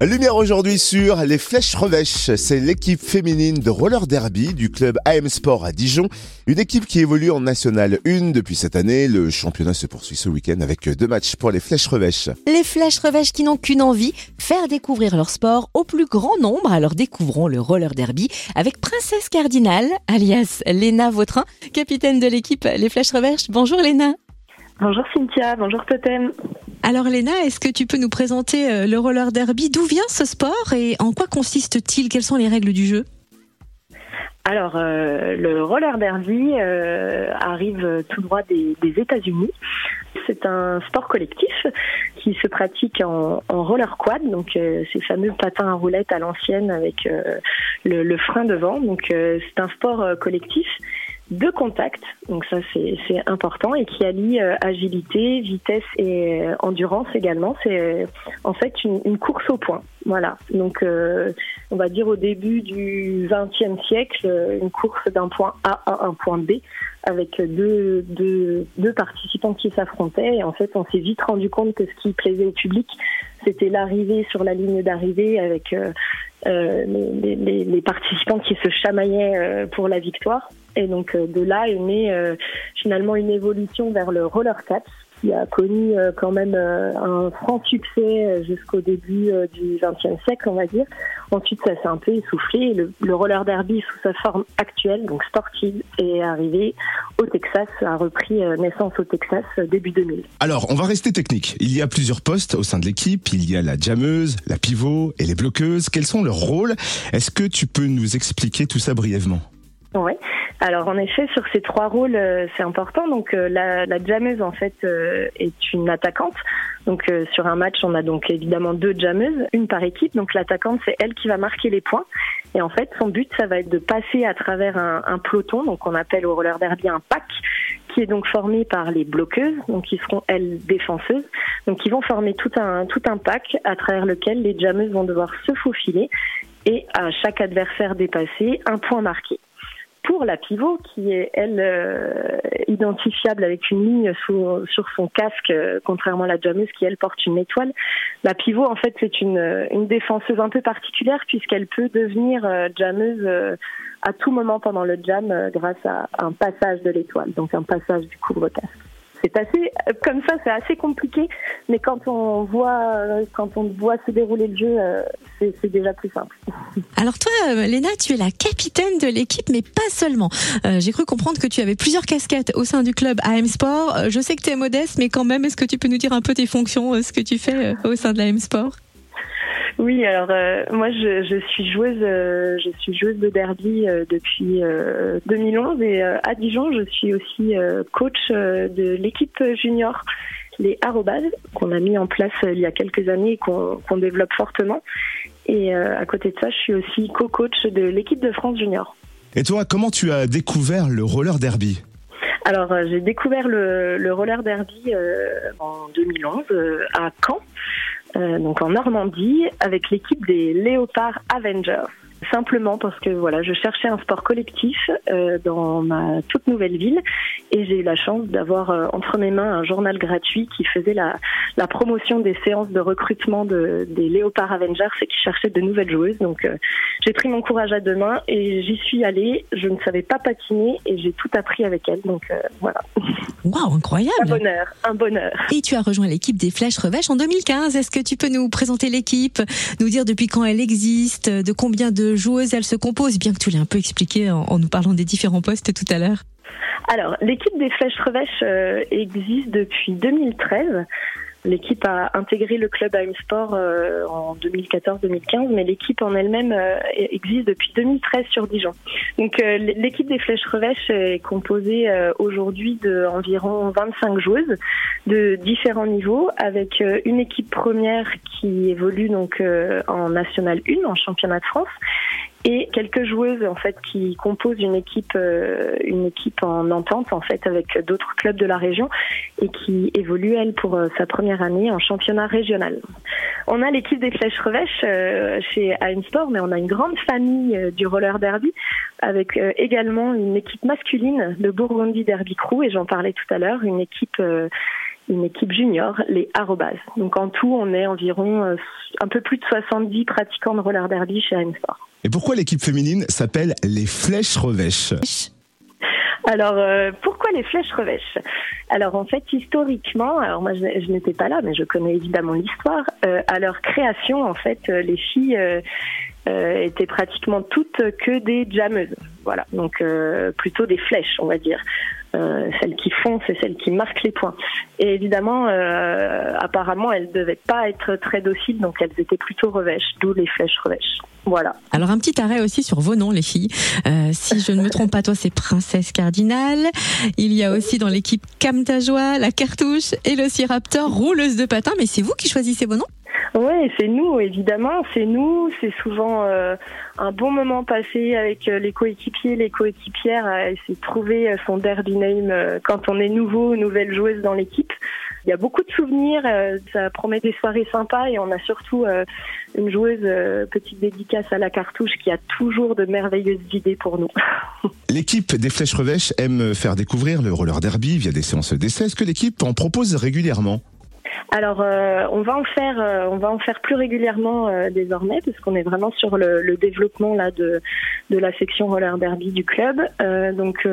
Lumière aujourd'hui sur les Flèches Revêches. C'est l'équipe féminine de roller derby du club AM Sport à Dijon. Une équipe qui évolue en National 1 depuis cette année. Le championnat se poursuit ce week-end avec deux matchs pour les Flèches Revêches. Les Flèches Revêches qui n'ont qu'une envie, faire découvrir leur sport au plus grand nombre. Alors découvrons le roller derby avec Princesse Cardinal, alias Léna Vautrin, capitaine de l'équipe Les Flèches Revêches. Bonjour Léna. Bonjour Cynthia, bonjour Totem. Alors Léna, est-ce que tu peux nous présenter euh, le roller derby? D'où vient ce sport et en quoi consiste-t-il? Quelles sont les règles du jeu? Alors, euh, le roller derby euh, arrive tout droit des, États-Unis. C'est un sport collectif qui se pratique en, roller quad, donc ces fameux patins à roulettes à l'ancienne avec le, le, frein devant. Donc, c'est un sport collectif de contact, donc ça c'est important, et qui allie euh, agilité, vitesse et euh, endurance également. C'est euh, en fait une, course au point. Voilà. Donc on va dire au début du XXe siècle, une course d'un point A à un point B avec deux, deux, deux participants qui s'affrontaient. Et en fait, on s'est vite rendu compte que ce qui plaisait au public, c'était l'arrivée sur la ligne d'arrivée avec euh, les, les, les, participants qui se chamaillaient pour la victoire. Et donc euh, de là est née euh, finalement une évolution vers le roller catch qui a connu euh, quand même un franc succès jusqu'au début du XXe siècle, on va dire. Ensuite, ça s'est un peu essoufflé. Le, le, roller derby, sous sa forme actuelle, donc sportive, est arrivé au Texas, a repris naissance au Texas début 2000. Alors, on va rester technique. Il y a plusieurs postes au sein de l'équipe. Il y a la jammeuse, la pivot et les bloqueuses. Quels sont leurs rôles? Est-ce que tu peux nous expliquer tout ça brièvement? Oui. Alors en effet, sur ces trois rôles, euh, c'est important. Donc euh, la, la en fait euh, est une attaquante. Donc sur un match, on a donc évidemment deux jameuses, une par équipe. Donc l'attaquante, c'est elle qui va marquer les points. Et en fait, son but, ça va être de passer à travers un, un peloton, donc on appelle au roller derby un pack, qui est donc formé par les bloqueuses, donc qui seront elles défenseuses. Donc ils vont former tout un tout un pack à travers lequel les jameuses vont devoir se faufiler et à chaque adversaire dépassé, un point marqué pour la pivot, qui est, elle, euh, identifiable avec une ligne sur son casque, euh, contrairement à la jammeuse qui, elle, porte une étoile. La pivot, en fait, c'est une, défenseuse un peu particulière puisqu'elle peut devenir euh, jammeuse à tout moment pendant le jam grâce à un passage de l'étoile, donc un passage du couvre-casque c'est assez comme ça, c'est assez compliqué. Mais quand on voit, quand on voit se dérouler le jeu, euh, c'est déjà plus simple. Alors toi, euh, Léna, tu es la capitaine de l'équipe, mais pas seulement. Euh, j'ai cru comprendre que tu avais plusieurs casquettes au sein du club AM Sport. Je sais que tu es modeste, mais quand même, est-ce que tu peux nous dire un peu tes fonctions, ce que tu fais au sein de l'AM Sport? Oui, alors euh, moi je, je, suis joueuse, euh, je suis joueuse de derby euh, depuis 2011 et à Dijon je suis aussi coach de l'équipe junior, les Arrobas, qu'on a mis en place il y a quelques années et qu'on développe fortement. Et à côté de ça, je suis aussi co-coach de l'équipe de France junior. Et toi, comment tu as découvert le roller derby? Alors, j'ai découvert le, le, roller derby en 2011 à Caen. Euh, donc en Normandie, avec l'équipe des Léopards Avengers. Simplement parce que voilà, je cherchais un sport collectif euh, dans ma toute nouvelle ville et j'ai eu la chance d'avoir euh, entre mes mains un journal gratuit qui faisait la, la promotion des séances de recrutement de, des Léopards Avengers et qui cherchait de nouvelles joueuses. Donc euh, j'ai pris mon courage à deux mains et j'y suis allée. Je ne savais pas patiner et j'ai tout appris avec elle. Donc voilà. Waouh, incroyable. Un bonheur, un bonheur. Et tu as rejoint l'équipe des Flèches Revêches en 2015. Est-ce que tu peux nous présenter l'équipe, nous dire depuis quand elle existe, de combien de joueuses elle se compose, bien que tu l'aies un peu expliqué en, nous parlant des différents postes tout à l'heure Alors, l'équipe des Flèches Revêches euh, existe depuis 2013. L'équipe a intégré le club AM Sport euh, en 2014-2015, mais l'équipe en elle-même euh, existe depuis 2013 sur Dijon. Donc euh, l'équipe des Flèches Revêches est composée aujourd'hui d'environ 25 joueuses de différents niveaux, avec une équipe première qui évolue donc en National 1, en championnat de France, et quelques joueuses en fait qui composent une équipe euh, une équipe en entente en fait avec d'autres clubs de la région et qui évolue elle pour euh, sa première année en championnat régional. On a l'équipe des Flèches Revêches euh, chez AM Sport mais on a une grande famille du roller derby avec également une équipe masculine de Burgundy Derby Crew et j'en parlais tout à l'heure une équipe une équipe junior, les Arrobas. Donc en tout, on est environ euh, un peu plus de 70 pratiquants de roller derby chez Sport. Et pourquoi l'équipe féminine s'appelle les Flèches Revêches? Alors, euh, pourquoi les flèches revêches? Alors, en fait, historiquement, alors moi, je, n'étais pas là, mais je connais évidemment l'histoire. Euh, à leur création, en fait, euh, les filles étaient pratiquement toutes que des jammeuses. Voilà, donc plutôt des flèches, on va dire. Euh, celles qui font, c'est celles qui marquent les points. Et évidemment, euh, apparemment, elles ne devaient pas être très dociles, donc elles étaient plutôt revêches, d'où les flèches revêches. Voilà. Alors un petit arrêt aussi sur vos noms, les filles. Euh, si je ne me trompe pas, toi, c'est Princesse Cardinal. Il y a aussi dans l'équipe Camtajoie, la Cartouche et le Raptor, rouleuse de patins. Mais c'est vous qui choisissez vos noms oui, c'est nous, évidemment, c'est nous. C'est souvent euh, un bon moment passé avec euh, les coéquipiers, les coéquipières à essayer de trouver euh, son derby name quand on est nouveau, nouvelle joueuse dans l'équipe. Il y a beaucoup de souvenirs, ça promet des soirées sympas et on a surtout une joueuse, petite dédicace à la cartouche, qui a toujours de merveilleuses idées pour nous. L'équipe des Flèches Revêches aime faire découvrir le roller derby via des séances d'essai. Est-ce que l'équipe en propose régulièrement? Alors, euh, on va en faire, euh, on va en faire plus régulièrement euh, désormais, parce qu'on est vraiment sur le, le, développement là de de la section roller derby du club. donc,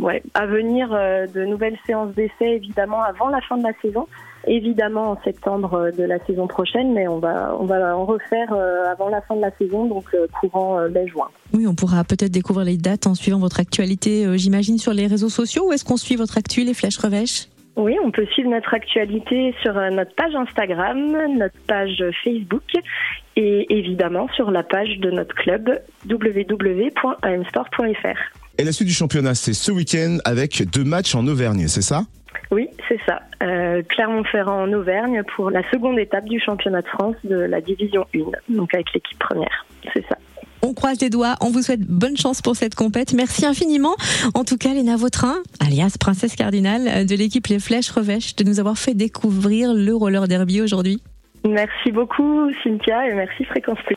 ouais, à venir de nouvelles séances d'essai évidemment avant la fin de la saison, évidemment en septembre de la saison prochaine, mais on va on va en refaire avant la fin de la saison, donc courant mai-juin. Oui, on pourra peut-être découvrir les dates en suivant votre actualité, j'imagine, sur les réseaux sociaux. Ou est-ce qu'on suit votre actu, les flèches revêches? Oui, on peut suivre notre actualité sur euh, notre page Instagram, notre page Facebook et évidemment sur la page de notre club www.amsport.fr. Et la suite du championnat, c'est ce week-end avec deux matchs en Auvergne, c'est ça? Oui, c'est ça. Euh, Clermont-Ferrand en Auvergne pour la seconde étape du championnat de France de la division 1, donc avec l'équipe première. C'est ça. On croise les doigts, on vous souhaite bonne chance pour cette compète. Merci infiniment. En tout cas, Léna Vautrin, alias Princesse Cardinal de l'équipe Les Flèches Revêches, de nous avoir fait découvrir le roller derby aujourd'hui. Merci beaucoup Cynthia et merci Fréquence Plus.